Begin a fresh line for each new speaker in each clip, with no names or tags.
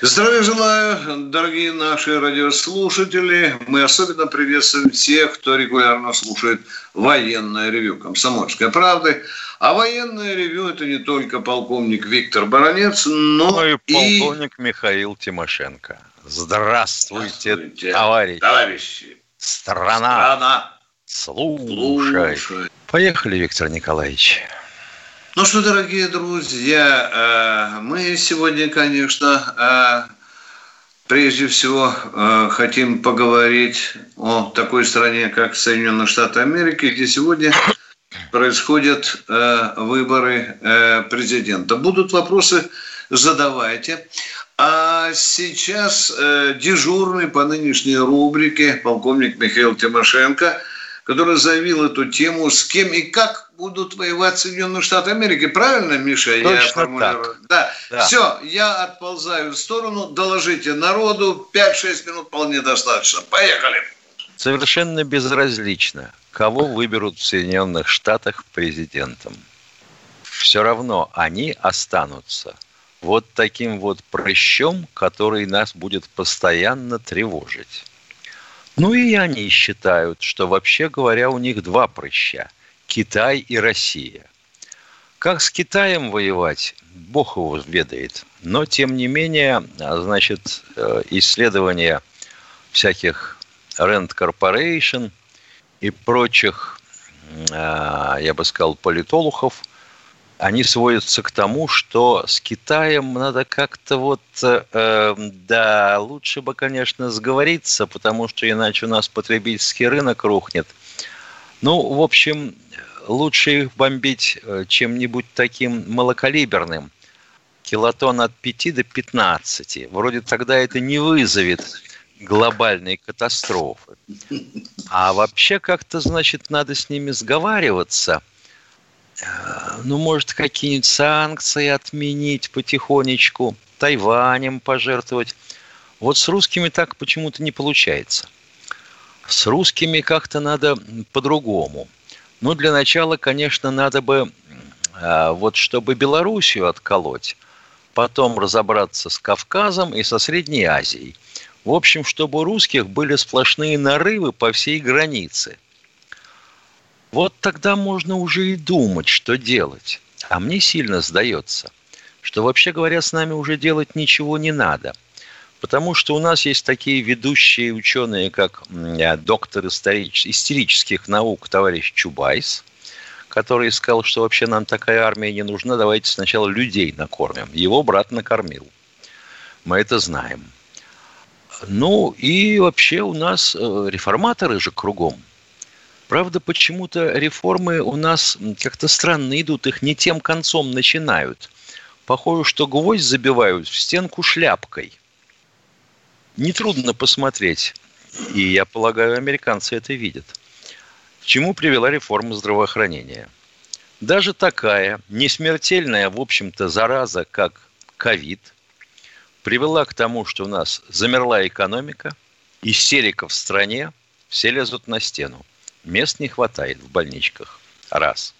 Здравия желаю, дорогие наши радиослушатели. Мы особенно приветствуем тех, кто регулярно слушает военное ревю «Комсомольской правды». А военное ревю – это не только полковник Виктор Баранец, но
Ну и
и...
полковник Михаил Тимошенко. Здравствуйте,
Здравствуйте,
товарищ.
товарищи.
Страна,
Страна,
слушай.
слушай.
Поехали, Виктор Николаевич.
Ну что, дорогие друзья, э, мы сегодня, конечно, э, прежде всего э, хотим поговорить о такой стране, как Соединенные Штаты Америки, где сегодня происходят выборы президента. Будут вопросы, задавайте. А сейчас дежурный по нынешней рубрике полковник Михаил Тимошенко, который заявил эту тему, с кем и как будут воевать Соединенные Штаты Америки. Правильно, Миша? я
Точно
формулирую? Да.
Да.
Все, я отползаю в сторону. Доложите народу. 5-6 минут вполне достаточно. Поехали.
Совершенно безразлично, кого выберут в Соединенных Штатах президентом. Все равно они останутся вот таким вот прыщом, который нас будет постоянно тревожить. Ну и они считают, что вообще говоря, у них два прыща – Китай и Россия. Как с Китаем воевать, бог его ведает. Но, тем не менее, а, значит, э, исследования всяких Rent Corporation и прочих, а, я бы сказал, политологов, они сводятся к тому, что с Китаем надо как-то вот, э, э, да, лучше бы, конечно, сговориться, потому что иначе у нас потребительский рынок рухнет. Ну, в общем, лучше их бомбить э, чем-нибудь таким малокалиберным, килотон от 5 до 15. Вроде тогда это не вызовет глобальной катастрофы. А вообще как-то, значит, надо с ними сговариваться. Э, Ну, может, какие-нибудь санкции отменить потихонечку, Тайванем пожертвовать. Вот с русскими так почему-то не получается. С русскими как-то надо по-другому. Ну, для начала, конечно, надо бы, э, вот чтобы Белоруссию отколоть, потом разобраться с Кавказом и со Средней Азией. В общем, чтобы у русских были сплошные нарывы по всей границе. Вот тогда можно уже и думать, что делать. А мне сильно сдается, что вообще говоря, с нами уже делать ничего не надо. Потому что у нас есть такие ведущие ученые, как доктор историч- истерических наук товарищ Чубайс, который сказал, что вообще нам такая армия не нужна, давайте сначала людей накормим. Его брат накормил. Мы это знаем. Ну и вообще у нас э, реформаторы же кругом. Правда, почему-то реформы у нас как-то странно идут, их не тем концом начинают. Похоже, что гвоздь забивают в стенку шляпкой. Нетрудно посмотреть, и я полагаю, американцы это видят. К чему привела реформа здравоохранения? Даже такая несмертельная, в общем-то, зараза, как ковид, привела к тому, что у нас замерла экономика, истерика в стране, все лезут на стену. Мест не хватает в больничках. Раз.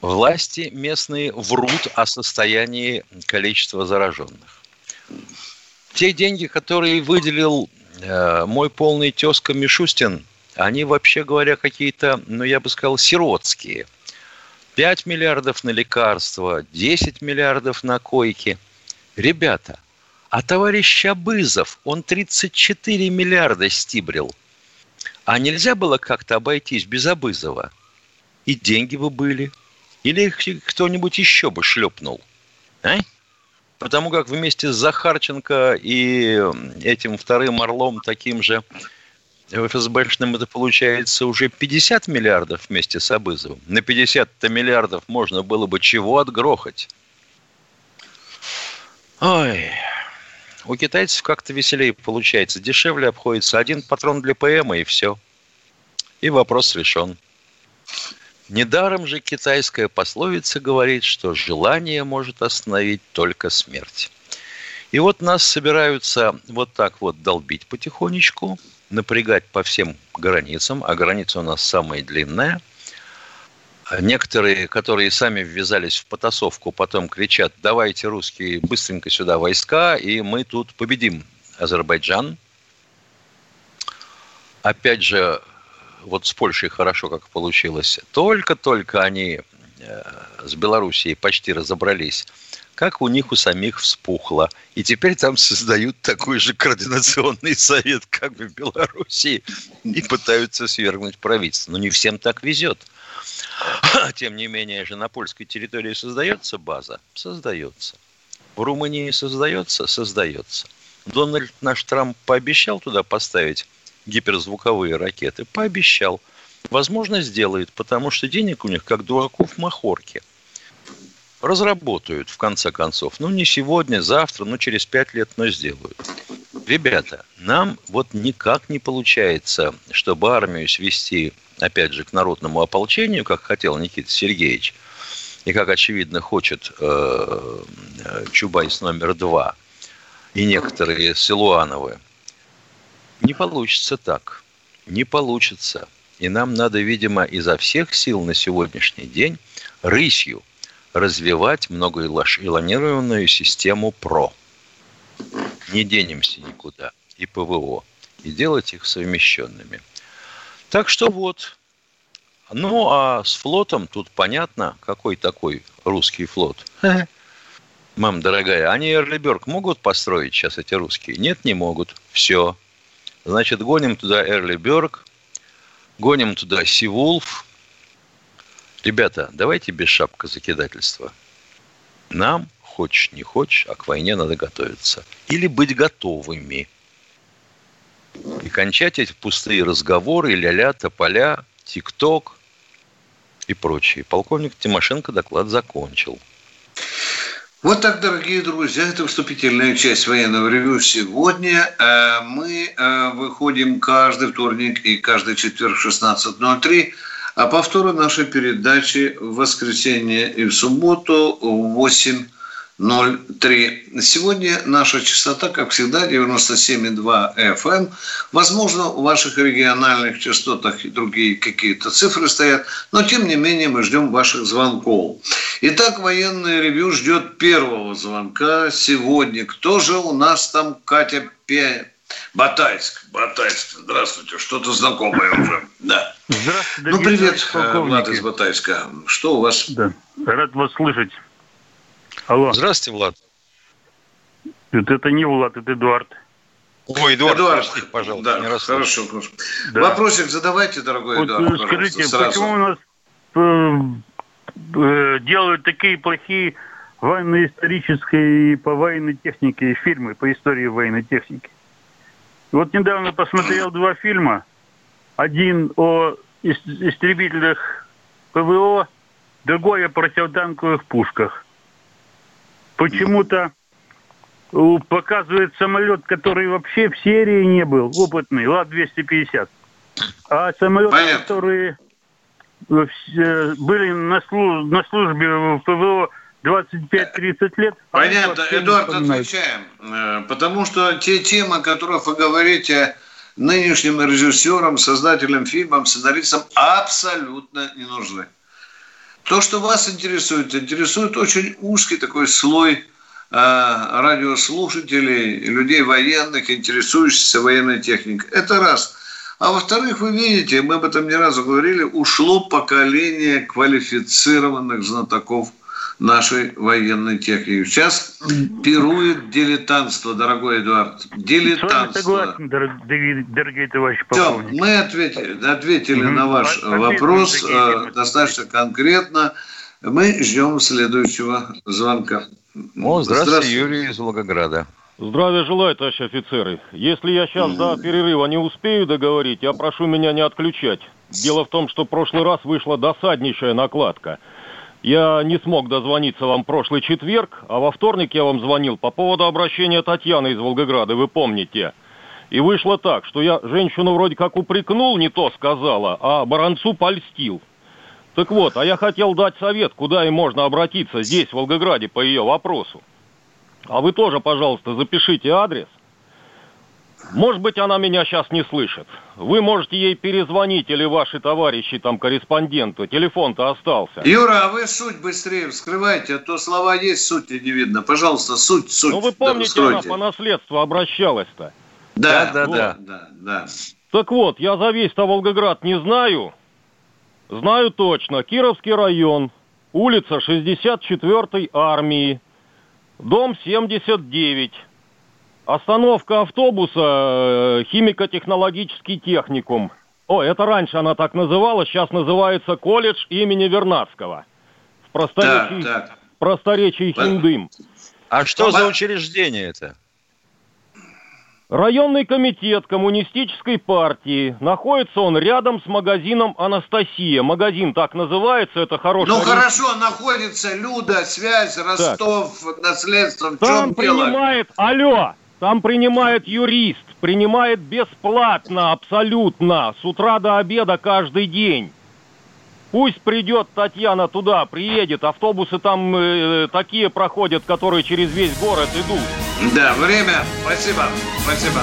Власти местные врут о состоянии количества зараженных. Те деньги, которые выделил э, мой полный тезка Мишустин, они, вообще говоря, какие-то, ну, я бы сказал, сиротские. 5 миллиардов на лекарства, 10 миллиардов на койки. Ребята, а товарищ Абызов, он 34 миллиарда стибрил. А нельзя было как-то обойтись без Абызова? И деньги бы были. Или их кто-нибудь еще бы шлепнул. А? Потому как вместе с Захарченко и этим вторым орлом, таким же ФСБшным, это получается уже 50 миллиардов вместе с Абызовым. На 50 миллиардов можно было бы чего отгрохать? Ой, у китайцев как-то веселее получается. Дешевле обходится один патрон для ПМ и все. И вопрос решен. Недаром же китайская пословица говорит, что желание может остановить только смерть. И вот нас собираются вот так вот долбить потихонечку, напрягать по всем границам, а граница у нас самая длинная. Некоторые, которые сами ввязались в потасовку, потом кричат, давайте русские быстренько сюда войска, и мы тут победим Азербайджан. Опять же, вот с Польшей хорошо как получилось. Только-только они э, с Белоруссией почти разобрались, как у них у самих вспухло. И теперь там создают такой же координационный совет, как в Белоруссии, и пытаются свергнуть правительство. Но не всем так везет. Тем не менее же на польской территории создается база? Создается. В Румынии создается? Создается. Дональд наш Трамп пообещал туда поставить гиперзвуковые ракеты. Пообещал. Возможно, сделает, потому что денег у них, как дураков махорки. Разработают, в конце концов. Ну, не сегодня, завтра, ну, через пять лет, но сделают. Ребята, нам вот никак не получается, чтобы армию свести, опять же, к народному ополчению, как хотел Никита Сергеевич, и как, очевидно, хочет э, Чубайс номер два, и некоторые Силуановы – не получится так. Не получится. И нам надо, видимо, изо всех сил на сегодняшний день рысью развивать многоэлонированную систему ПРО. Не денемся никуда. И ПВО. И делать их совмещенными. Так что вот. Ну, а с флотом тут понятно, какой такой русский флот. Мам, дорогая, они Эрлиберг могут построить сейчас эти русские? Нет, не могут. Все. Значит, гоним туда Эрли Бёрк, гоним туда Сивулф. Ребята, давайте без шапка закидательства. Нам, хочешь не хочешь, а к войне надо готовиться. Или быть готовыми. И кончать эти пустые разговоры, ля-ля, тополя, тик-ток и прочее. Полковник Тимошенко доклад закончил.
Вот так, дорогие друзья, это вступительная часть военного ревю. Сегодня э, мы э, выходим каждый вторник и каждый четверг в 16.03, а повторы нашей передачи в воскресенье и в субботу в 8 03. Сегодня наша частота, как всегда, 97,2 FM. Возможно, у ваших региональных частотах и другие какие-то цифры стоят, но тем не менее мы ждем ваших звонков. Итак, военное ревью ждет первого звонка сегодня. Кто же у нас там, Катя Пе... Батайск, Батайск, здравствуйте, что-то знакомое уже. Да. Здравствуйте, Ну, привет, э, Влад из Батайска. Что у вас?
Да, рад вас слышать.
Алло. Здравствуйте, Влад.
Это, это не Влад, это Эдуард.
Ой, Эдуард, Эдуард простите, пожалуйста. Да, не хорошо. Да. Вопросик задавайте, дорогой вот, Эдуард,
Скажите, сразу. почему у нас э, э, делают такие плохие военно-исторические и по военной технике фильмы по истории военной техники? Вот недавно посмотрел два фильма. Один о истребителях ПВО, другой о противотанковых пушках почему-то э, показывает самолет, который вообще в серии не был, опытный, Ла-250. А самолеты, Понятно. которые э, э, были на, служ- на службе в ПВО 25-30 лет.
А Понятно, Эдуард, отвечаем. Потому что те темы, о которых вы говорите нынешним режиссерам, создателям фильмов, сценаристам, абсолютно не нужны. То, что вас интересует, интересует очень узкий такой слой э, радиослушателей, людей военных, интересующихся военной техникой. Это раз. А во-вторых, вы видите, мы об этом не разу говорили, ушло поколение квалифицированных знатоков нашей военной техники. Сейчас пирует дилетантство, дорогой Эдуард. Дилетантство. Согласен,
дорогие, дорогие товарищи полковники.
Все, мы ответили, ответили на ваш Ответили, вопрос э, достаточно конкретно. Мы ждем следующего звонка.
О, здравствуйте, здравствуйте, Юрий из Волгограда.
Здравия желаю, товарищ офицеры. Если я сейчас до перерыва не успею договорить, я прошу меня не отключать. Дело в том, что в прошлый раз вышла досаднейшая накладка – Я не смог дозвониться вам прошлый четверг, а во вторник я вам звонил по поводу обращения Татьяны из Волгограда, вы помните. И вышло так, что я женщину вроде как упрекнул, не то сказала, а Баранцу польстил. Так вот, а я хотел дать совет, куда и можно обратиться здесь, в Волгограде, по ее вопросу. А вы тоже, пожалуйста, запишите адрес. Может быть, она меня сейчас не слышит. Вы можете ей перезвонить или ваши товарищи, там, корреспонденту. Телефон-то остался.
Юра, а вы суть быстрее вскрывайте, а то слова есть, суть не видно. Пожалуйста, суть, суть.
Ну, вы помните,
да,
она по наследству обращалась-то.
Да,
Да,
да,
да,
да, да, да.
Так вот, я за весь-то Волгоград не знаю. Знаю точно. Кировский район, улица 64-й армии, дом 79. Остановка автобуса э, химико-технологический техникум. О, это раньше она так называлась, сейчас называется колледж имени Вернадского. В просторечии,
Так, так.
просторечии. Хиндым.
А что за учреждение это?
Районный комитет коммунистической партии. Находится он рядом с магазином «Анастасия». Магазин так называется, это хороший...
Ну хорошо, находится Люда, связь, Ростов, наследство. В
Там
чем дело?
принимает, алло, там принимает юрист, принимает бесплатно, абсолютно, с утра до обеда каждый день. Пусть придет Татьяна туда, приедет, автобусы там э, такие проходят, которые через весь город идут.
Да, время. Спасибо. Спасибо.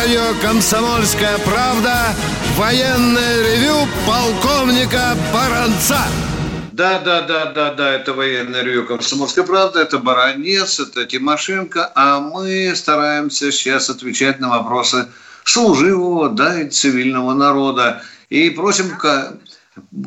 Радио «Комсомольская правда» военное ревю полковника Баранца.
Да, да, да, да, да, это военное ревю «Комсомольская правда», это Баранец, это Тимошенко, а мы стараемся сейчас отвечать на вопросы служивого, да, и цивильного народа. И просим, Ка-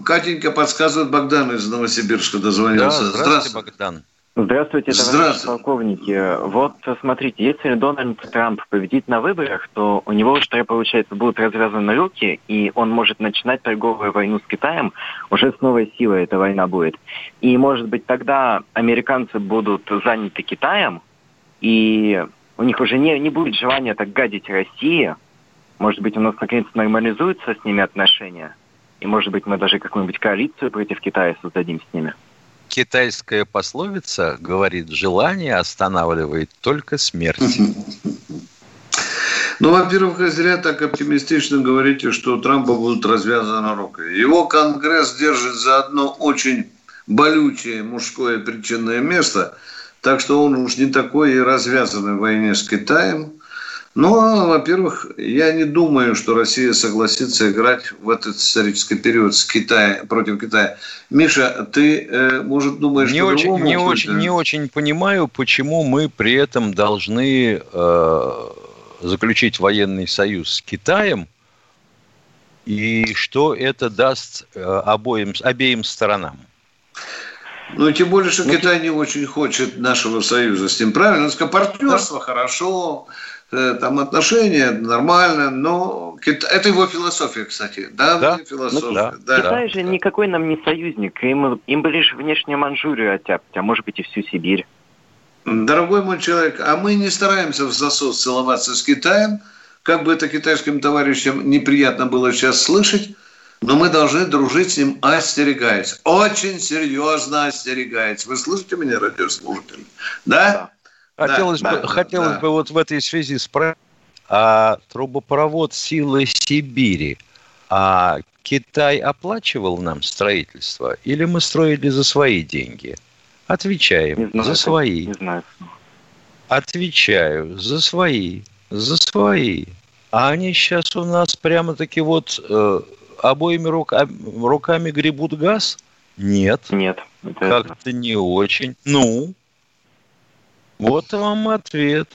Катенька подсказывает, Богдан из Новосибирска
Да,
дозвонился.
здравствуйте, Богдан.
Здравствуйте, товарищи
Здравствуйте.
полковники. Вот, смотрите, если Дональд Трамп победит на выборах, то у него уже, получается, будут развязаны руки, и он может начинать торговую войну с Китаем. Уже с новой силой эта война будет. И, может быть, тогда американцы будут заняты Китаем, и у них уже не, не будет желания так гадить России. Может быть, у нас наконец нормализуются с ними отношения. И, может быть, мы даже какую-нибудь коалицию против Китая создадим с ними.
Китайская пословица говорит, желание останавливает только смерть.
Ну, во-первых, вы зря так оптимистично говорите, что у Трампа будут развязаны руки. Его Конгресс держит за одно очень болючее мужское причинное место, так что он уж не такой и развязанный в войне с Китаем. Но, во-первых, я не думаю, что Россия согласится играть в этот исторический период с Китая, против Китая. Миша, ты, э, может, думаешь,
Не очень, не, очень, не очень понимаю, почему мы при этом должны э, заключить военный союз с Китаем, и что это даст э, обоим, обеим сторонам.
Ну, тем более, что Китай не очень хочет нашего союза с ним. Правильно? Он сказал, партнерство хорошо, э, там отношения нормально, но это его философия, кстати. Да,
Да.
философия.
Ну, да.
да.
Китай же никакой нам не союзник. Им, им бы лишь внешнюю Манчжурию оттяпать, а может быть и всю Сибирь.
Дорогой мой человек, а мы не стараемся в засос целоваться с Китаем, как бы это китайским товарищам неприятно было сейчас слышать, но мы должны дружить с ним, остерегаясь. Очень серьезно остерегаясь. Вы слышите меня, радиослушатели? Да? Да,
Хотелось,
да,
бы,
да,
хотелось
да.
бы вот в этой связи спросить, а трубопровод «Силы Сибири», а Китай оплачивал нам строительство или мы строили за свои деньги? Отвечаем,
Не знаю.
за свои.
Не знаю.
Отвечаю, за свои, за свои. А они сейчас у нас прямо-таки вот э, обоими рука- руками гребут газ? Нет,
Нет.
Как-то не очень. Ну, вот вам ответ.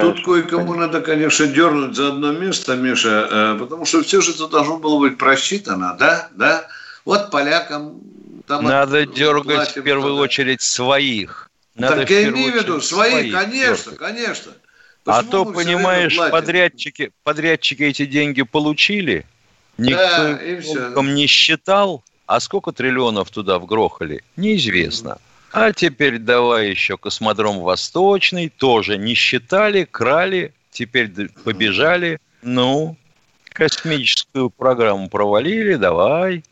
Тут кое-кому надо, конечно, дернуть за одно место, Миша, э, потому что все же это должно было быть просчитано, да? Да? Вот полякам...
Там надо от, дергать в первую да. очередь своих.
Надо так я имею в виду, своих, своих конечно, дергать. конечно.
А Почему а то, понимаешь, подрядчики, подрядчики эти деньги получили, никто да, не считал, а сколько триллионов туда вгрохали, неизвестно. А теперь давай еще космодром Восточный, тоже не считали, крали, теперь побежали. Ну, космическую программу провалили, давай.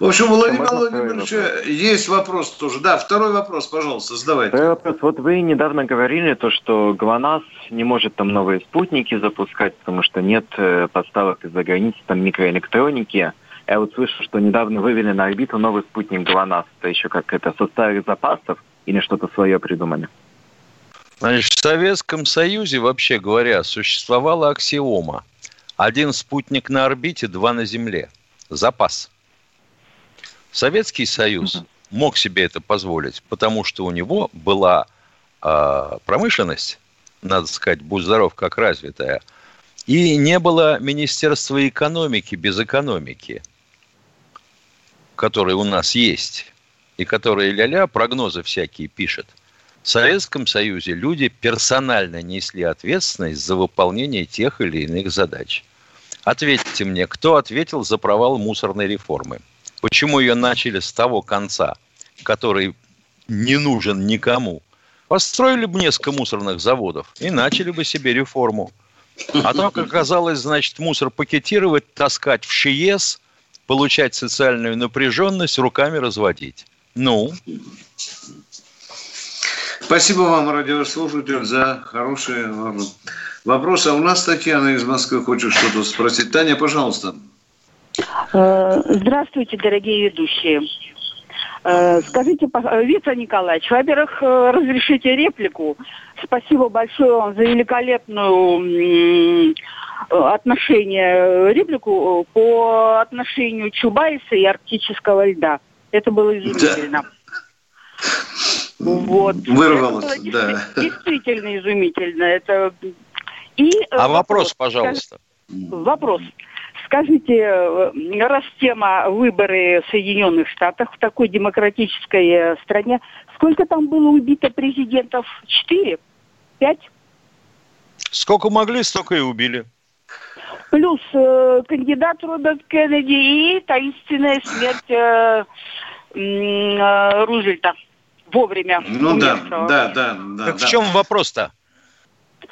В общем, Владимир Владимирович, есть вопрос тоже. Да, второй вопрос, пожалуйста, задавайте. Второй вопрос.
Вот вы недавно говорили, то, что ГЛОНАСС не может там новые спутники запускать, потому что нет э, подставок из-за границы, там микроэлектроники. Я вот слышу, что недавно вывели на орбиту новый спутник ГЛОНАСС. Это еще как это со старых запасов или что-то свое придумали?
Значит, в Советском Союзе, вообще говоря, существовала аксиома. Один спутник на орбите, два на Земле. Запас. Советский Союз мог себе это позволить, потому что у него была э, промышленность, надо сказать, будь здоров, как развитая, и не было Министерства экономики без экономики которые у нас есть, и которые ля-ля прогнозы всякие пишет, в Советском Союзе люди персонально несли ответственность за выполнение тех или иных задач. Ответьте мне, кто ответил за провал мусорной реформы? Почему ее начали с того конца, который не нужен никому? Построили бы несколько мусорных заводов и начали бы себе реформу. А то, как оказалось, значит, мусор пакетировать, таскать в ШИЕС, получать социальную напряженность, руками разводить. Ну?
Спасибо вам, радиослушатель, за хорошие вопросы. А у нас Татьяна из Москвы хочет что-то спросить. Таня, пожалуйста.
Э, здравствуйте, дорогие ведущие. Э, скажите, Виктор Николаевич, во-первых, э, разрешите реплику. Спасибо большое вам за великолепную отношение, реплику по отношению Чубайса и арктического льда. Это было изумительно. Да.
Вот. Вырвалось, это было да.
Действительно изумительно. Это... И
а вопрос, вопрос пожалуйста.
Вопрос. Скажите, э, раз тема выборы в Соединенных Штатах в такой демократической э, стране, сколько там было убито президентов? Четыре? Пять?
Сколько могли, столько и убили.
Плюс э, кандидат Роберт Кеннеди и таинственная смерть э, э, Рузвельта вовремя.
Ну да, да, да, да.
Так да. в чем вопрос-то?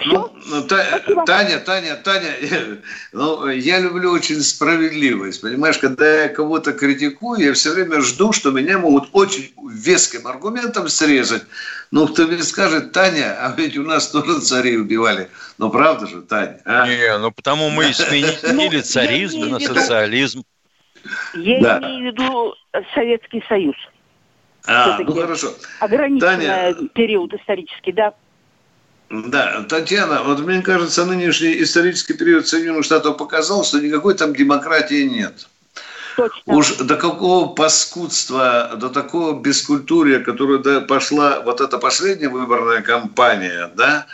Ну, ну та, Таня, Таня, Таня, ну, я люблю очень справедливость. Понимаешь, когда я кого-то критикую, я все время жду, что меня могут очень веским аргументом срезать. Ну, кто мне скажет, Таня, а ведь у нас тоже цари убивали. Ну, правда же, Таня?
А? Не, ну потому мы и сменили ну, царизм на социализм.
Я имею в виду Советский Союз.
А, ну хорошо.
Ограниченный период исторический, да.
Да, Татьяна, вот мне кажется, нынешний исторический период Соединенных Штатов показал, что никакой там демократии нет. Точно. Уж до какого паскудства, до такого бескультурия, которая пошла вот эта последняя выборная кампания, да,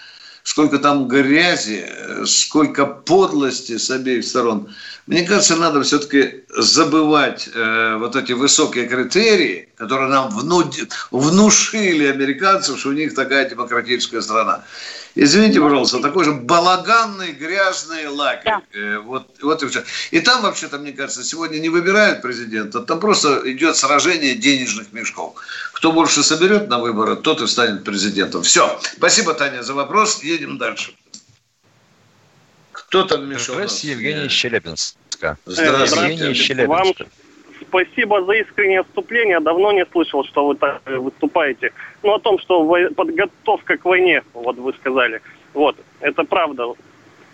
сколько там грязи, сколько подлости с обеих сторон. Мне кажется, надо все-таки забывать э, вот эти высокие критерии, которые нам вну... внушили американцев, что у них такая демократическая страна. Извините, пожалуйста, такой же балаганный, грязный лагерь. Да. Э, вот, вот и все. И там, вообще-то, мне кажется, сегодня не выбирают президента, там просто идет сражение денежных мешков. Кто больше соберет на выборы, тот и станет президентом. Все. Спасибо, Таня, за вопрос. Едем дальше.
Кто там мешал? Здравствуйте, Евгений Челябинска.
Здравствуйте. Евгений Челябинска. Вам спасибо за искреннее вступление. Давно не слышал, что вы так выступаете. Ну, о том, что подготовка к войне, вот вы сказали. Вот, это правда.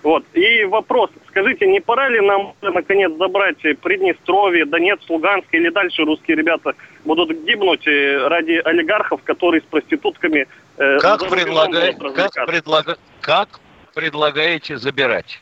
Вот. И вопрос. Скажите, не пора ли нам, наконец, забрать Приднестровье, Донецк, Луганск, или дальше русские ребята будут гибнуть э, ради олигархов, которые с проститутками...
Э, как, предлагай, как, предлага, как предлагаете забирать?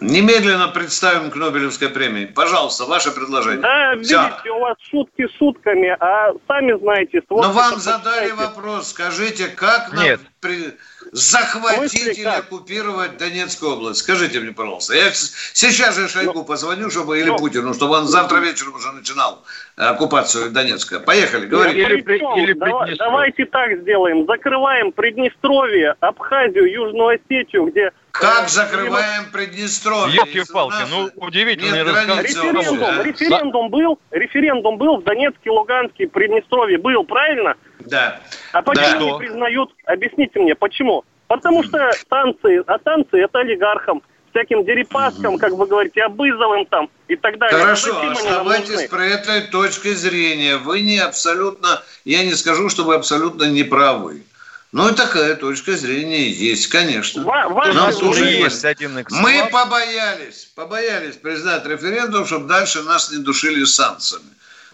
Немедленно представим к Нобелевской премии. Пожалуйста, ваше предложение.
Да, видите, Все. у вас шутки шутками, а сами знаете...
Но вам задали вопрос. Скажите, как нам Нет. При... захватить или оккупировать Донецкую область? Скажите мне, пожалуйста. Я сейчас же Шойгу ну, позвоню, чтобы или ну, Путину, чтобы он завтра вечером уже начинал оккупацию Донецка. Поехали, говорите. Или,
или, или Давай, давайте так сделаем. Закрываем Приднестровье, Абхазию, Южную Осетию, где
как э, закрываем Приднестровье?
Елки-палки, ну удивительный разговор.
Референдум, референдум был, референдум был в Донецке, Луганске, Приднестровье был, правильно?
Да.
А почему да. не признают? Объясните мне, почему? Потому что санкции, а санкции это олигархам, всяким Дерипаскам, как вы говорите, Абызовым там и так далее.
Хорошо, оставайтесь про этой точки зрения. Вы не абсолютно, я не скажу, что вы абсолютно не правы. Ну, и такая точка зрения есть, конечно. Ва- нас уже есть один Мы побоялись, побоялись признать референдум, чтобы дальше нас не душили санкциями.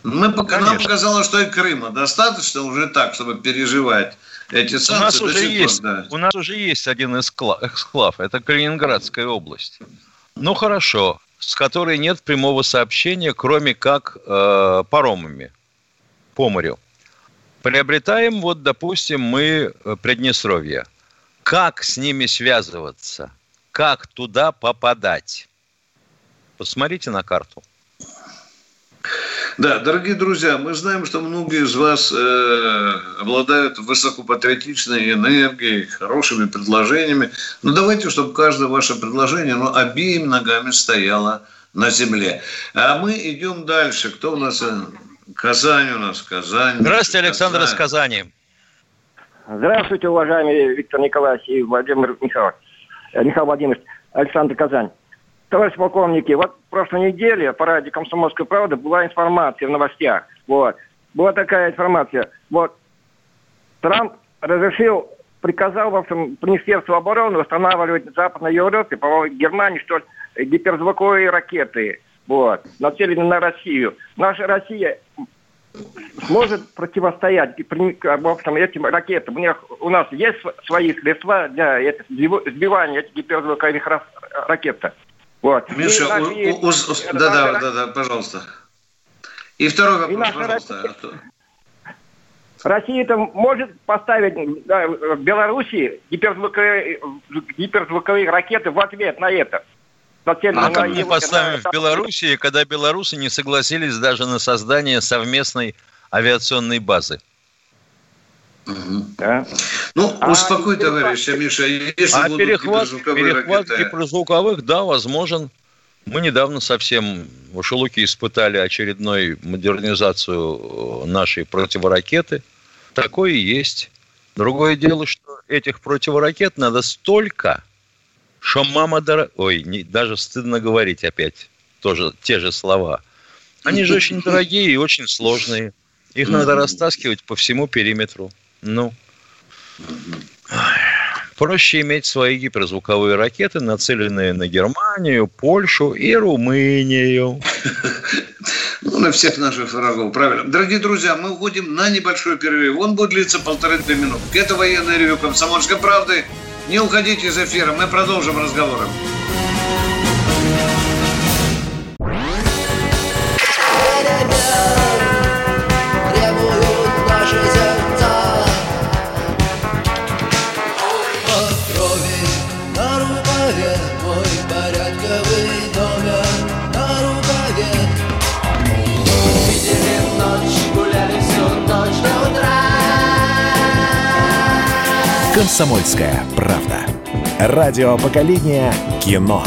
Мы, пока, нам показалось, что и Крыма достаточно уже так, чтобы переживать эти санкции. У нас,
уже есть, да. у нас уже есть один эксклав, это Калининградская область. Ну, хорошо, с которой нет прямого сообщения, кроме как э, паромами по морю. Приобретаем, вот, допустим, мы э, Приднестровье. Как с ними связываться? Как туда попадать? Посмотрите на карту.
Да, дорогие друзья, мы знаем, что многие из вас э, обладают высокопатриотичной энергией, хорошими предложениями. Но давайте, чтобы каждое ваше предложение ну, обеими ногами стояло на земле. А мы идем дальше. Кто у нас? Казань у нас, Казань.
Здравствуйте, Александр Казань. из Казани.
Здравствуйте, уважаемый Виктор Николаевич и Владимир Михайлович. Э, Михаил Владимирович, Александр Казань. Товарищ полковники, вот в прошлой неделе по радио «Комсомольская правда» была информация в новостях. Вот. Была такая информация. Вот. Трамп разрешил, приказал, в общем, Министерству обороны устанавливать в Западной Европе, по Германии, что ли, гиперзвуковые ракеты вот, нацелены на Россию. Наша Россия сможет противостоять этим ракетам. У, них, у нас есть свои средства для сбивания этих гиперзвуковых ракет.
Вот. Миша, у, у, у, да, да, да, да, пожалуйста. И второй вопрос, и пожалуйста. Россия,
Россия там может поставить да, в Беларуси гиперзвуковые, гиперзвуковые ракеты в ответ на это.
А как мы поставим в Белоруссии, когда белорусы не согласились даже на создание совместной авиационной базы?
Угу. Да. Ну, а успокой, товарища Миша.
Если а перехват, перехват ракеты... гиперзвуковых, да, возможен. Мы недавно совсем в Шелуке испытали очередную модернизацию нашей противоракеты. Такое и есть. Другое дело, что этих противоракет надо столько, что мама дорогая... Ой, не, даже стыдно говорить опять тоже те же слова. Они же очень дорогие и очень сложные. Их надо растаскивать по всему периметру. Ну, проще иметь свои гиперзвуковые ракеты, нацеленные на Германию, Польшу и Румынию.
Ну, на всех наших врагов, правильно. Дорогие друзья, мы уходим на небольшой перерыв. Он будет длиться полторы-две минуты. Это военное ревю «Комсомольской правды». Не уходите из эфира, мы продолжим разговоры.
«Комсомольская правда». Радио поколения кино.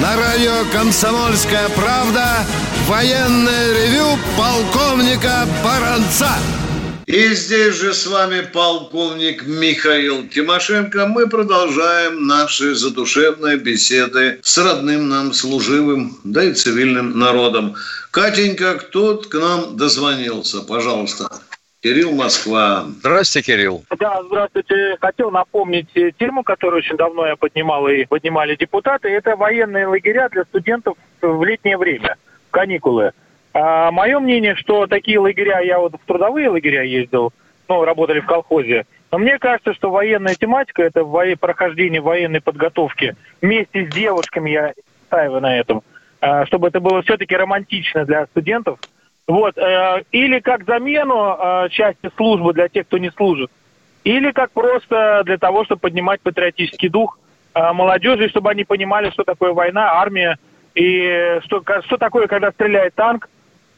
На радио «Комсомольская правда» военное ревю полковника Баранца.
И здесь же с вами полковник Михаил Тимошенко. Мы продолжаем наши задушевные беседы с родным нам служивым, да и цивильным народом. Катенька, кто к нам дозвонился? Пожалуйста. Кирилл Москва.
Здравствуйте, Кирилл.
Да, здравствуйте. Хотел напомнить тему, которую очень давно я поднимал и поднимали депутаты. Это военные лагеря для студентов в летнее время. каникулы. А мое мнение, что такие лагеря, я вот в трудовые лагеря ездил, ну, работали в колхозе, но мне кажется, что военная тематика, это во- прохождение военной подготовки вместе с девушками, я ставлю на этом, а, чтобы это было все-таки романтично для студентов. Вот. э, Или как замену э, части службы для тех, кто не служит. Или как просто для того, чтобы поднимать патриотический дух э, молодежи, чтобы они понимали, что такое война, армия, и что, что такое, когда стреляет танк.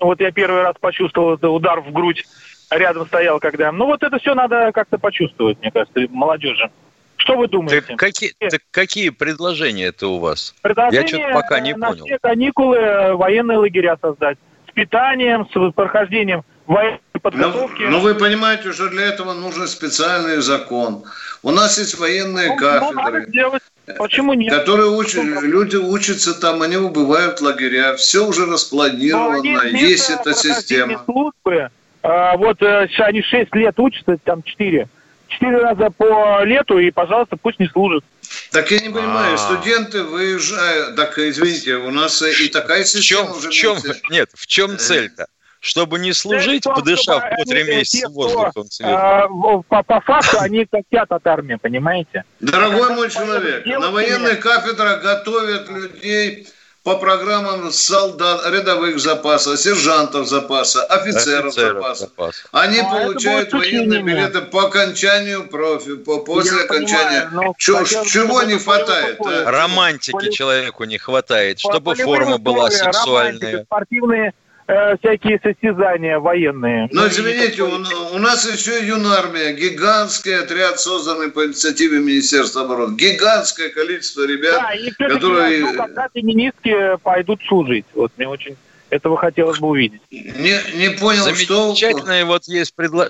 Вот я первый раз почувствовал удар в грудь, рядом стоял, когда... Ну вот это все надо как-то почувствовать, мне кажется, молодежи. Что вы думаете?
Так какие, так какие предложения это у вас?
Предложение
Я что-то пока не
э, на
понял.
все каникулы э, военные лагеря создать. С питанием, с прохождением военной подготовки.
Но Ну, вы понимаете, что для этого нужен специальный закон. У нас есть военные
Ну, надо
кафедры,
сделать. Почему нет?
которые учат, люди учатся там, они убывают в лагеря, все уже
Но
распланировано,
они
есть эта система.
службы, а, вот э, они 6 лет учатся, там 4. 4 раза по лету, и, пожалуйста, пусть не служат.
Так я не понимаю,
А.
студенты выезжают, так извините, у нас и такая
В чем,
система
в
уже
чем, нет, в чем цель-то? Чтобы не служить,
том,
подышав по три месяца
те,
воздухом
а, по, по факту они хотят от армии, понимаете?
Дорогой мой человек, на военных кафедрах готовят людей по программам солдат, рядовых запаса, сержантов запаса, офицеров,
Офицеров
запаса.
запаса.
Они
А,
получают военные билеты по окончанию профи, по, после
Я
окончания.
понимаю, но
Чё- чего не хватает? а?
Романтики
Поли-
человеку не хватает, чтобы форма была сексуальная.
Спортивные э, всякие состязания военные.
Но
Ну,
извините, у, у нас еще юнармия, гигантский отряд, созданный по инициативе Министерства обороны. Гигантское количество ребят,
Да, и
которые
жду, когда феминистки пойдут служить. Вот мне очень этого хотелось бы увидеть.
не, не понял, что...
Замечательное вот есть предло...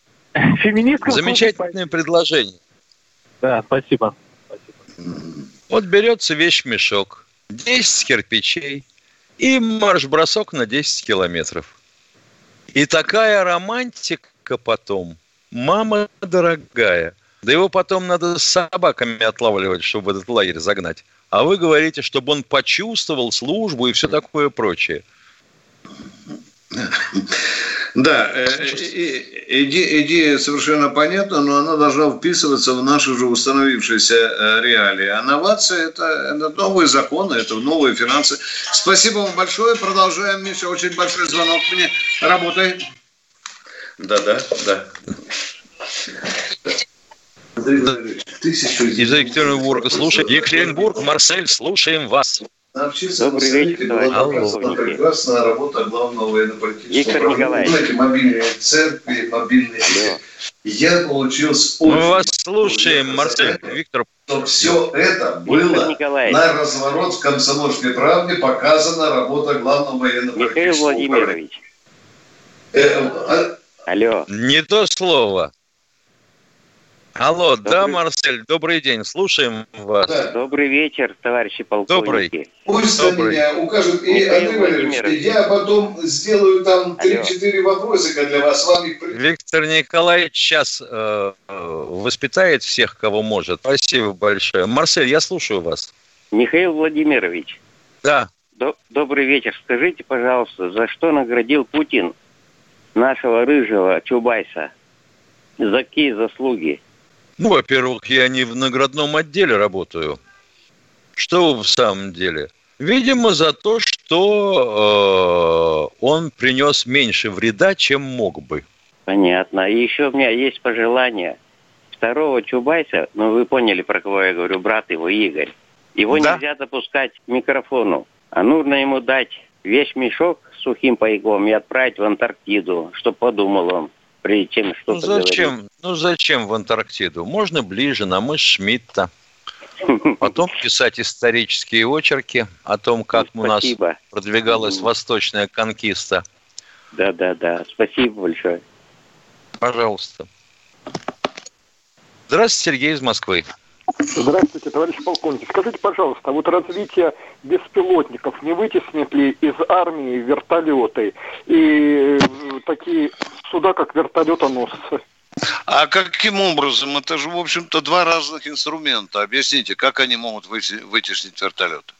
Феминистка
замечательное предложение.
Да, спасибо.
Вот берется вещмешок, 10 кирпичей и марш-бросок на 10 километров. И такая романтика потом, мама дорогая. Да его потом надо с собаками отлавливать, чтобы в этот лагерь загнать. А вы говорите, чтобы он почувствовал службу и все такое прочее.
Да, э, иде- идея совершенно понятна, но она должна вписываться в наши уже установившиеся э, реалии. А новация это, это новые законы, это новые финансы. Спасибо вам большое. Продолжаем. Миша, очень большой звонок мне. Работай. Да, да, да. Тысячу
Из Екатеринбурга слушаем. Екатеринбург, Марсель, слушаем вас.
Добрый
вечер, товарищи
Прекрасная, работа главного военно-политического
Виктор. Николаевич.
Знаете, мобильные церкви, мобильные... Я получил с
Мы вас слушаем, Марсель. Виктор,
что все это было на разворот в «Комсомольской правде» показана работа главного
Михаил
военно-политического управления.
Владимирович.
Э, а-
Алло.
не то слово. Алло, да,
Добрый-
Марсель, добрый день, слушаем вас.
да,
Добрый вечер, товарищи полковники.
Пусть на
Добрый.
меня укажут. И, Андрей Валерьевич,
Владимирович.
я потом сделаю там
Алло.
3-4 вопросика для вас. Вам их при-
Виктор Николаевич сейчас э, воспитает всех, кого может. Спасибо большое. Марсель, я слушаю вас.
Михаил Владимирович.
Да,
до- добрый вечер. Скажите, пожалуйста, за что наградил Путин нашего рыжего Чубайса? За какие заслуги?
Ну, во-первых, я не в наградном отделе работаю. Что в самом деле? Видимо, за то, что э, он принес меньше вреда, чем мог бы.
Понятно. И еще у меня есть пожелание. Второго Чубайса, ну вы поняли, про кого я говорю, брат его Игорь. Его
Да.
нельзя допускать к микрофону, а нужно ему дать весь мешок с сухим пайком и отправить в Антарктиду, чтобы подумал он, прежде чем
Ну
что-то
зачем? Ну зачем в Антарктиду? Можно ближе, на мыс Шмидта.
говорить.
Потом писать исторические очерки о том, как у нас продвигалась восточная конкиста.
Да-да-да. Спасибо большое.
Пожалуйста. Здравствуйте, Сергей из Москвы.
Здравствуйте, товарищ полковник. Скажите, пожалуйста, а вот развитие беспилотников не вытеснит ли из армии вертолеты и э, такие суда, как вертолетоносцы?
А каким образом? Это же, в общем-то, два разных инструмента. Объясните, как они могут выте- вытеснить вертолет?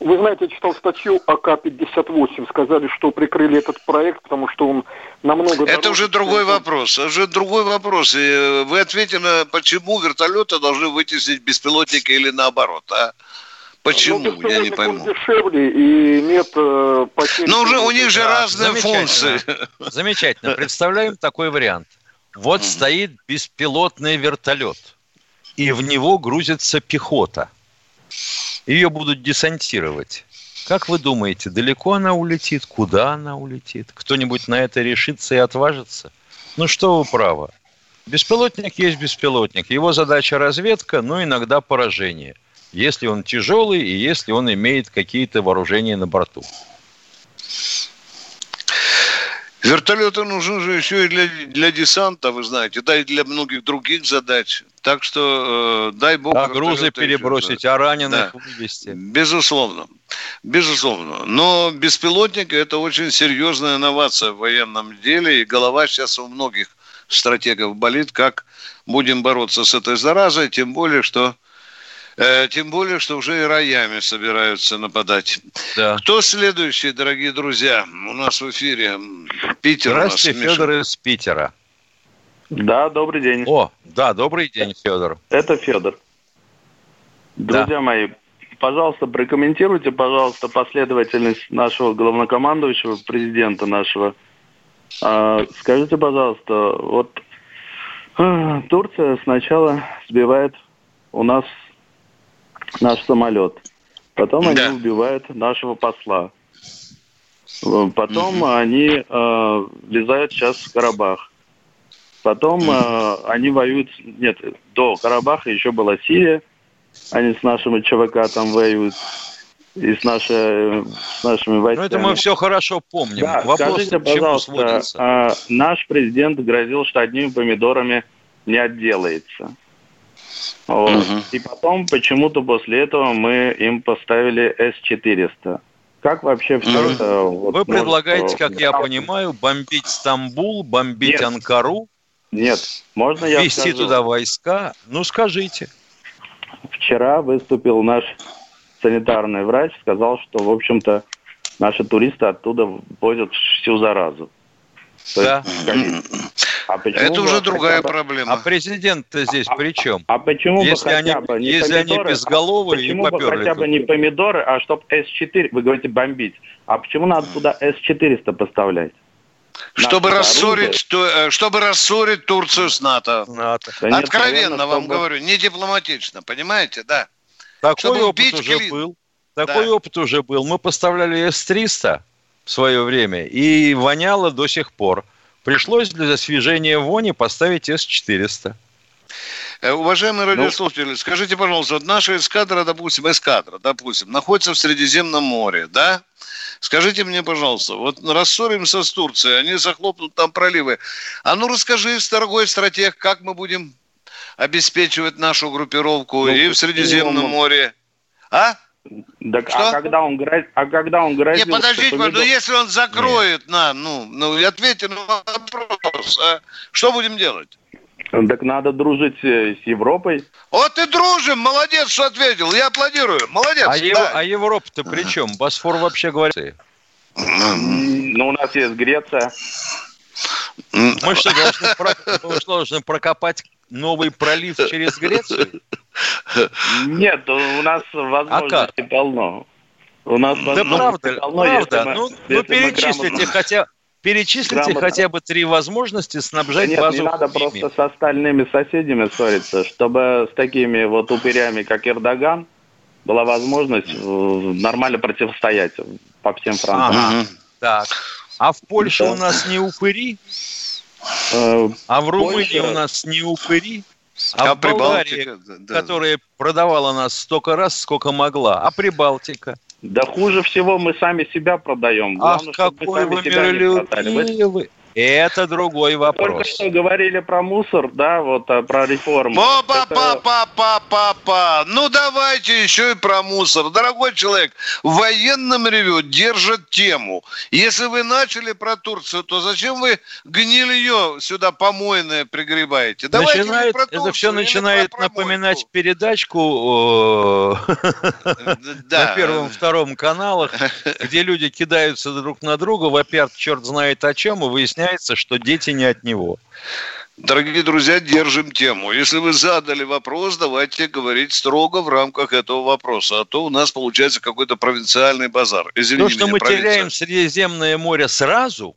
Вы знаете, я читал статью АК-58. Сказали, что прикрыли этот проект, потому что он намного...
Это уже другой вопрос. Это уже другой вопрос. И вы ответили, на, почему вертолеты должны вытеснить беспилотники или наоборот, а? Почему?
Ну,
я не пойму.
дешевле и нет э, потерь.
Но уже у них же
Да,
разные
замечательно.
функции.
Замечательно. Представляем такой вариант. Вот стоит беспилотный вертолет, и в него грузится пехота. Ее будут десантировать. Как вы думаете, далеко она улетит? Куда она улетит? Кто-нибудь на это решится и отважится? Ну что вы правы. Беспилотник есть беспилотник. Его задача разведка, но иногда поражение. Если он тяжелый и если он имеет какие-то вооружения на борту.
Вертолеты нужны же еще и для, для десанта, вы знаете, да и для многих других задач. Так что э, дай бог.
А грузы
еще,
перебросить,
да.
а раненых
Да.
вывести.
Безусловно. Безусловно. Но беспилотники – это очень серьезная инновация в военном деле, и голова сейчас у многих стратегов болит, как будем бороться с этой заразой, тем более, что тем более, что уже и роями собираются нападать.
Да.
Кто следующий, дорогие друзья? У нас в эфире Питер. у нас,
Здравствуйте,
Миша.
Федор из Питера.
Да, добрый день.
О, да, добрый день, Федор.
Это Федор. Друзья мои, пожалуйста, прокомментируйте, пожалуйста, последовательность нашего главнокомандующего, президента нашего. А, скажите, пожалуйста, вот а, Турция сначала сбивает у нас наш самолет, потом они убивают нашего посла, потом они э, влезают сейчас в Карабах. Потом э, они воюют... Нет, до Карабаха еще была Сирия. Они с нашими ЧВК там воюют. И с, наши, с нашими
Ну,
войсками.
это мы все хорошо помним.
Да,
Вопрос
скажите, пожалуйста, а, наш президент грозил, что одними помидорами не отделается. Вот. И потом почему-то после этого мы им поставили С-400. Как вообще все
Ну,
это... вот
Вы
может,
предлагаете, как я понимаю, бомбить Стамбул, бомбить
Нет.
Анкару,
Нет, можно я
вести
скажу?
туда войска? Ну, скажите.
Вчера выступил наш санитарный врач, сказал, что, в общем-то, наши туристы оттуда возят всю заразу. То
Да.
есть. А
Это
бы
уже другая
бы-
проблема.
А президент-то здесь при чем?
А почему бы
Если
хотя
они,
бы не
если они
помидоры,
безголовые и
почему бы
поперли
хотя бы не помидоры, а чтоб С-4, вы говорите бомбить, а почему надо туда С-400 поставлять?
Чтобы
Наше
рассорить, э, чтобы рассорить Турцию с НАТО.
Да нет, наверное,
Откровенно вам
чтобы-
говорю, не дипломатично, понимаете, да.
Такой
Чтобы
опыт уже
клин.
был. Такой опыт уже был. Мы поставляли С-300 в свое время, и воняло до сих пор. Пришлось для освежения вони поставить С-400.
Э,
Ну.
Уважаемые радиослушатели, скажите, пожалуйста, вот наша эскадра, допустим, эскадра, допустим, находится в Средиземном море, да? Скажите мне, пожалуйста, вот рассоримся с Турцией, они захлопнут там проливы. А ну расскажи, дорогой стратег, как мы будем обеспечивать нашу группировку
Ну,
и в Средиземном
ну,
море? А?
Так, а когда он грозит, а когда он
Не,
грозил,
подождите,
что
ну
помидор-
если он закроет нам, ну, ну, ответьте на вопрос, а? что будем делать?
Так надо дружить э, с Европой.
Вот и дружим, молодец, что ответил, я аплодирую, молодец.
А,
да.
Ев- а Европа-то при чем? Босфор вообще говорит.
Ну, у нас есть Греция.
Мы что, должны, мы что, должны прокопать новый пролив через Грецию?
Нет, у нас возможностей полно. У нас
Да правда,
полно, если
правда.
мы-
Ну,
если
ну перечислите
грамотно-
хотя, перечислите
грамотно-
хотя бы три возможности снабжать
Нет,
базу
не надо
химией.
просто с остальными соседями ссориться, чтобы с такими вот упырями, как Эрдоган, была возможность э, нормально противостоять по всем фронтам.
Ага. Так. А в Польше у нас не упыри?
Э,
А в Румынии
Польша-
у нас не упыри?
А
А
Прибалтика, да,
которая продавала нас столько раз, сколько могла. А Прибалтика?
Да хуже всего мы сами себя продаем.
Ах,
Главное, мы
какой. Вы- миролюбивый. Это другой вопрос.
Только что говорили про мусор, да, вот а, про реформу.
Па па па па па па Ну давайте еще и про мусор. Дорогой человек, в военном ревю держат тему. Если вы начали про Турцию, то зачем вы гнилье сюда помойное пригребаете?
Давайте начинает, про Турцию, это все начинает напоминать передачку на первом, втором каналах, где люди кидаются друг на друга, вопят черт знает о чем, и выясняется, что дети не от него.
Дорогие друзья, держим тему. Если вы задали вопрос, давайте говорить строго в рамках этого вопроса. А то у нас получается какой-то провинциальный базар.
Извини то, что меня, мы провинция. теряем Средиземное море сразу,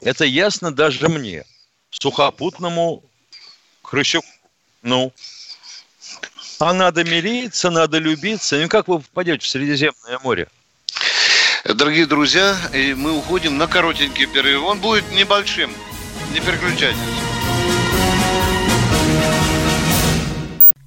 это ясно даже мне. Сухопутному Хрущеву. Ну, а надо мириться, надо любиться. Ну, как вы попадете в Средиземное море?
Дорогие друзья, мы уходим на коротенький перерыв. Он будет небольшим. Не переключайтесь.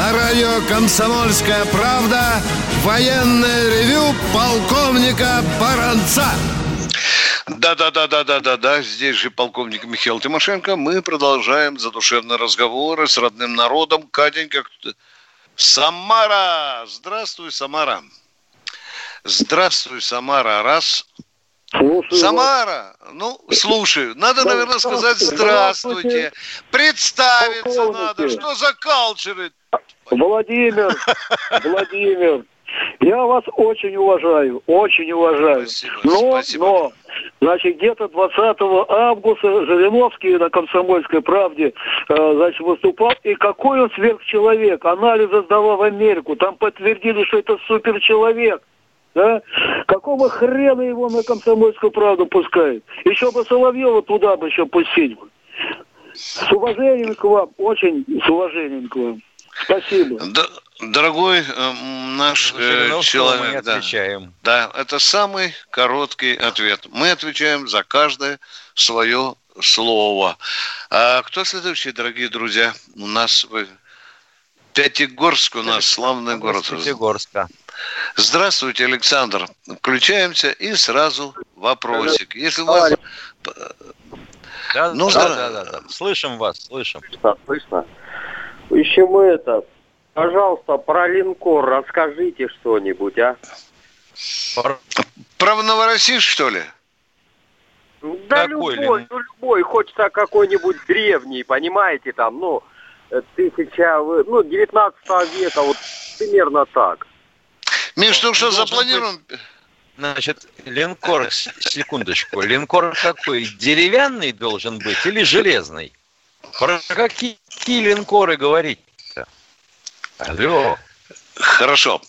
На радио «Комсомольская правда» Военное ревю полковника Баранца.
Да-да-да-да-да-да-да. Здесь же полковник Михаил Тимошенко. Мы продолжаем задушевные разговоры с родным народом. Катенька, Самара! Здравствуй, Самара. Здравствуй, Самара. Раз. Слушаю Самара, вас. ну, слушай, надо, наверное, сказать здравствуйте. Представиться надо. Что за калчеры?
Владимир, Владимир, я вас очень уважаю, очень уважаю. Спасибо, но, спасибо. но, значит, где-то 20 августа Жириновский на «Комсомольской правде» э, значит, выступал. И какой он сверхчеловек. Анализы сдавал в Америку. Там подтвердили, что это суперчеловек. Да? Какого хрена его на «Комсомольскую правду» пускают? Еще бы Соловьева туда бы еще пустить. С уважением к вам, очень с уважением к вам. Спасибо.
Да, дорогой э, наш э, человек, мы да, отвечаем. Да, это самый короткий ответ. Мы отвечаем за каждое свое слово. А кто следующий, дорогие друзья? У нас в Пятигорск у нас славный город.
Пятигорска.
Здравствуйте, Александр. Включаемся и сразу вопросик. Если у вас...
Да, ну, да, да, да, да. Слышим вас, слышим. Да,
слышно. Еще мы это, пожалуйста, про линкор расскажите что-нибудь, а?
Про, про Новороссийск, что ли?
Да какой любой, ну любой, хочется какой-нибудь древний, понимаете, там, ну, тысяча, ну, 19 века, вот примерно так.
Миш, ну что, запланируем?
Значит, линкор, секундочку, линкор какой? Деревянный должен быть или железный? Про какие, линкоры говорить-то?
Алло. Хорошо.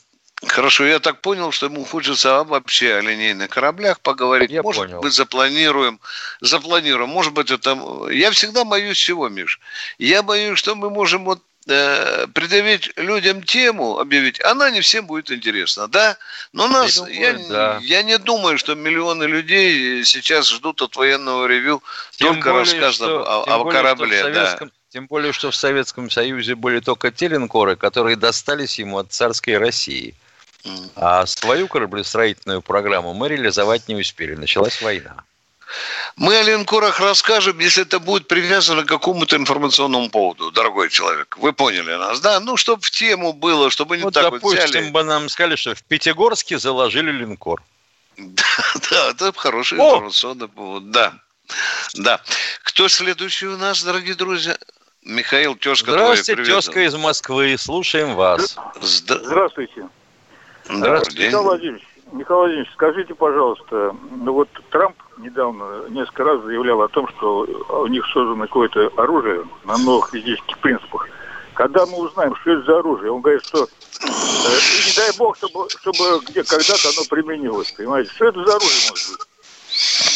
Хорошо, я так понял, что ему хочется вообще о линейных кораблях поговорить. Я Может понял. быть, запланируем, запланируем. Может быть, это... Я всегда боюсь чего, Миш? Я боюсь, что мы можем вот э, придавить людям тему, объявить, она не всем будет интересна, да? Но нас, я, думаю, я, да. я не думаю, что миллионы людей сейчас ждут от военного ревю тем только более, рассказа что, о, о более, корабле.
Советском, да. Тем более, что в Советском Союзе были только те линкоры, которые достались ему от царской России. А свою кораблестроительную программу мы реализовать не успели. Началась война.
Мы о линкорах расскажем, если это будет привязано к какому-то информационному поводу, дорогой человек. Вы поняли нас, да? Ну, чтобы в тему было, чтобы не вот, так
допустим, вот взяли... бы нам сказали, что в Пятигорске заложили линкор.
Да, да, это хороший О! информационный повод, да. Да. Кто следующий у нас, дорогие друзья? Михаил, тезка
Здравствуйте, твой, тезка из Москвы. Слушаем вас.
Здравствуйте.
Здравствуйте.
Михаил Владимирович,
Михаил Владимирович, скажите, пожалуйста, ну вот Трамп недавно несколько раз заявлял о том, что у них создано какое-то оружие на новых физических принципах. Когда мы узнаем, что это за оружие, он говорит, что э, не дай бог, чтобы, чтобы где когда-то оно применилось, понимаете? Что это за оружие может быть?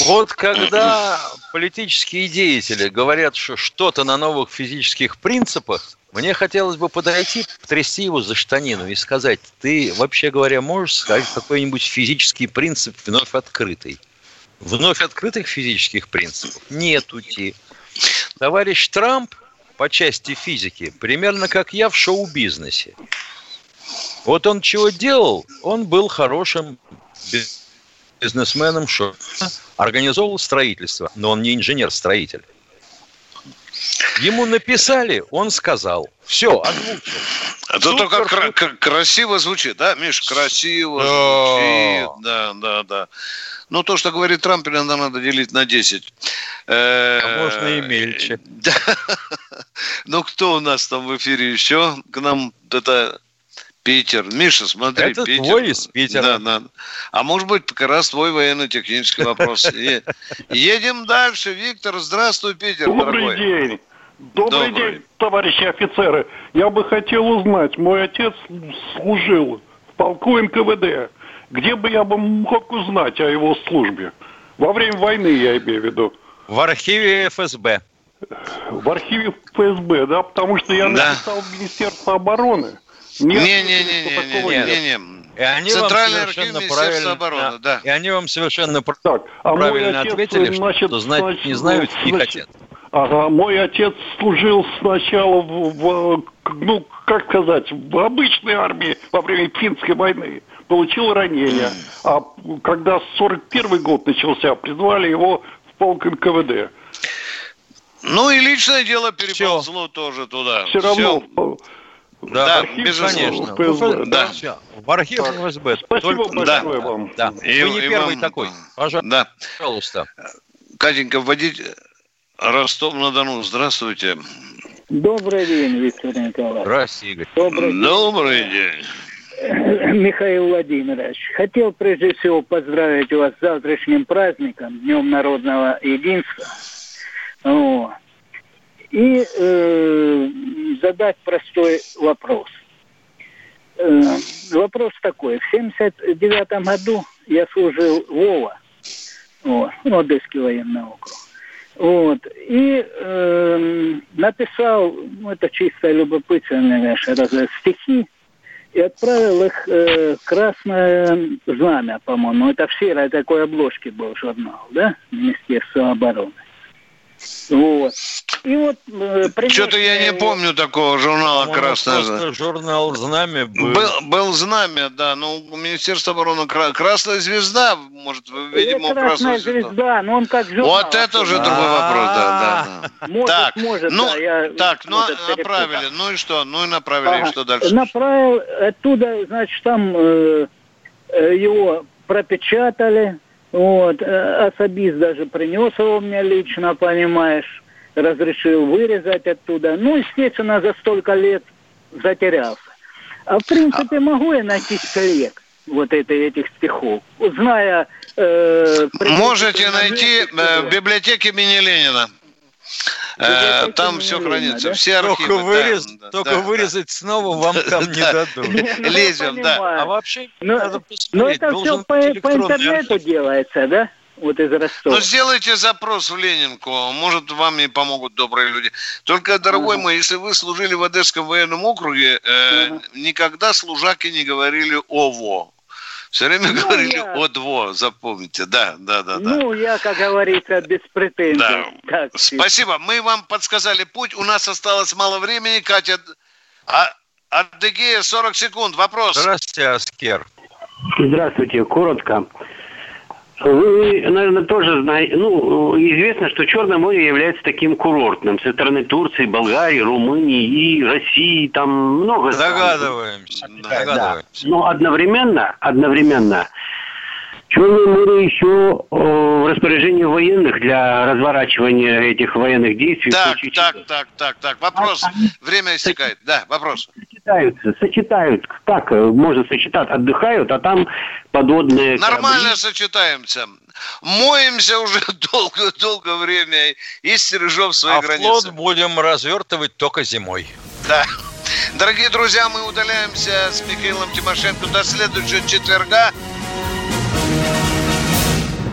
Вот когда политические деятели говорят, что что-то на новых физических принципах, мне хотелось бы подойти, потрясти его за штанину и сказать, ты, вообще говоря, можешь сказать какой-нибудь физический принцип вновь открытый? Вновь открытых физических принципов нету. Товарищ Трамп по части физики примерно как я в шоу-бизнесе. Вот он чего делал? Он был хорошим бизнесменом, что организовывал строительство, но он не инженер-строитель. Ему написали, он сказал. Все, озвучил.
А то только кра- кра- красиво звучит, да, Миш? Красиво да. звучит, да, да, да. Ну, то, что говорит Трамп, иногда надо делить на 10.
А можно и мельче.
Ну, кто у нас там в эфире еще? К нам это Питер. Миша, смотри,
Это
Питер.
твой из Питера.
Да, да. А может быть, как раз твой военно-технический вопрос. Едем дальше. Виктор, здравствуй, Питер,
Добрый
дорогой.
день. Добрый,
Добрый.
день, товарищи офицеры. Я бы хотел узнать, мой отец служил в полку НКВД. Где бы я бы мог узнать о его службе? Во время войны, я имею в виду.
В архиве ФСБ.
В архиве ФСБ, да? Потому что я
Да.
написал в Министерство обороны. Мне ответили, что такого нет.
Не-не-не-не-не.
И они
Центральный
вам
архив
совершенно
Министерства обороны, да.
И они вам совершенно пр-
а
правильно
отец,
ответили, что-
значит,
что знать
значит,
не знают, не
значит,
хотят.
Ага, мой отец служил сначала в, в, ну, как сказать, в обычной армии во время финской войны. Получил ранение. А когда 41 год начался, призвали его в полк НКВД.
Ну и личное дело переползло тоже туда.
Все равно...
Да,
Да,
архив,
безусловно.
конечно.
ФСБ,
да.
Всё. В архив ФСБ.
Спасибо
Только-
большое
да,
вам.
Да.
И-
Вы не
и
первый
вам-
такой. Пожалуйста.
Да.
Пожалуйста.
Катенька, вводить Ростов-на-Дону. Здравствуйте.
Добрый день, Виктор Николаевич.
Здравствуйте, Игорь.
Добрый день.
Добрый день.
Михаил Владимирович, хотел прежде всего поздравить вас с завтрашним праздником, Днем народного единства. Вот. И э, задать простой вопрос. Э, вопрос такой. В 79 году я служил в ОВА, вот, Одесский военный округ. Вот. И э, написал, ну, это чисто любопытное, конечно, раз- стихи, и отправил их э, «Красное знамя», по-моему. Это в серой такой обложке был журнал, да? Министерство обороны. Вот. И вот... Э,
Что-то я не помню такого журнала «Красное знамя».
журнал «Знамя» был.
Был, был знамя, да, но у Министерства обороны кра- Красная звезда, может, вы, видимо, у
«Красная
звезды.
звезда», но он как журнал.
Вот это уже другой вопрос, да, да.
Может,
так,
может,
ну,
да, я,
так, ну, направили, ну и что, ну и направили,
Ага.
что дальше?
Направил оттуда, значит, там э, э, его пропечатали, вот, э, особист даже принес его мне лично, понимаешь, разрешил вырезать оттуда. Ну, естественно, за столько лет затерялся. А в принципе, могу я найти след вот этой, этих стихов, зная... Э,
Можете найти э, в библиотеке имени Ленина. Э, Там все хранится, все архивы.
Только, вырез,
да,
только
да,
вырезать снова вам там не
Да.
дадут.
Ну,
Лезем, да.
А вообще
Но, но
посмотреть,
это все
должен
по, интернету делается, да? Вот из Ростова.
Ну, сделайте запрос в Ленинку, может, вам и помогут добрые люди. Только, дорогой мой, если вы служили в Одесском военном округе, э, никогда служаки не говорили «ово». Все время
Ну,
говорили
я-
«одво», запомните. Да, да, да, да.
Ну, я, как говорится, без претензий.
Да.
Так,
Спасибо. Мы вам подсказали путь. У нас осталось мало времени. Катя, а, Адыгея, 40 секунд. Вопрос.
Здравствуйте, Аскер.
Здравствуйте, коротко. Вы, наверное, тоже знаете, ну, известно, что Черное море является таким курортным со стороны Турции, Болгарии, Румынии и России, там много стран.
Догадываемся.
Да.
Догадываемся.
Но одновременно, одновременно Черное море еще в распоряжении военных для разворачивания этих военных действий.
Так, так, так, так, так. Вопрос.
А,
Время истекает. Да, вопрос.
сочетаются, сочетают. Как э, можно сочетать? Отдыхают, а там подводные
Нормально
корабли.
сочетаемся. Моемся уже долго-долго время и стережем свои
а
границы.
флот будем развертывать только зимой.
Да. Дорогие друзья, мы удаляемся с Михаилом Тимошенко до следующего четверга.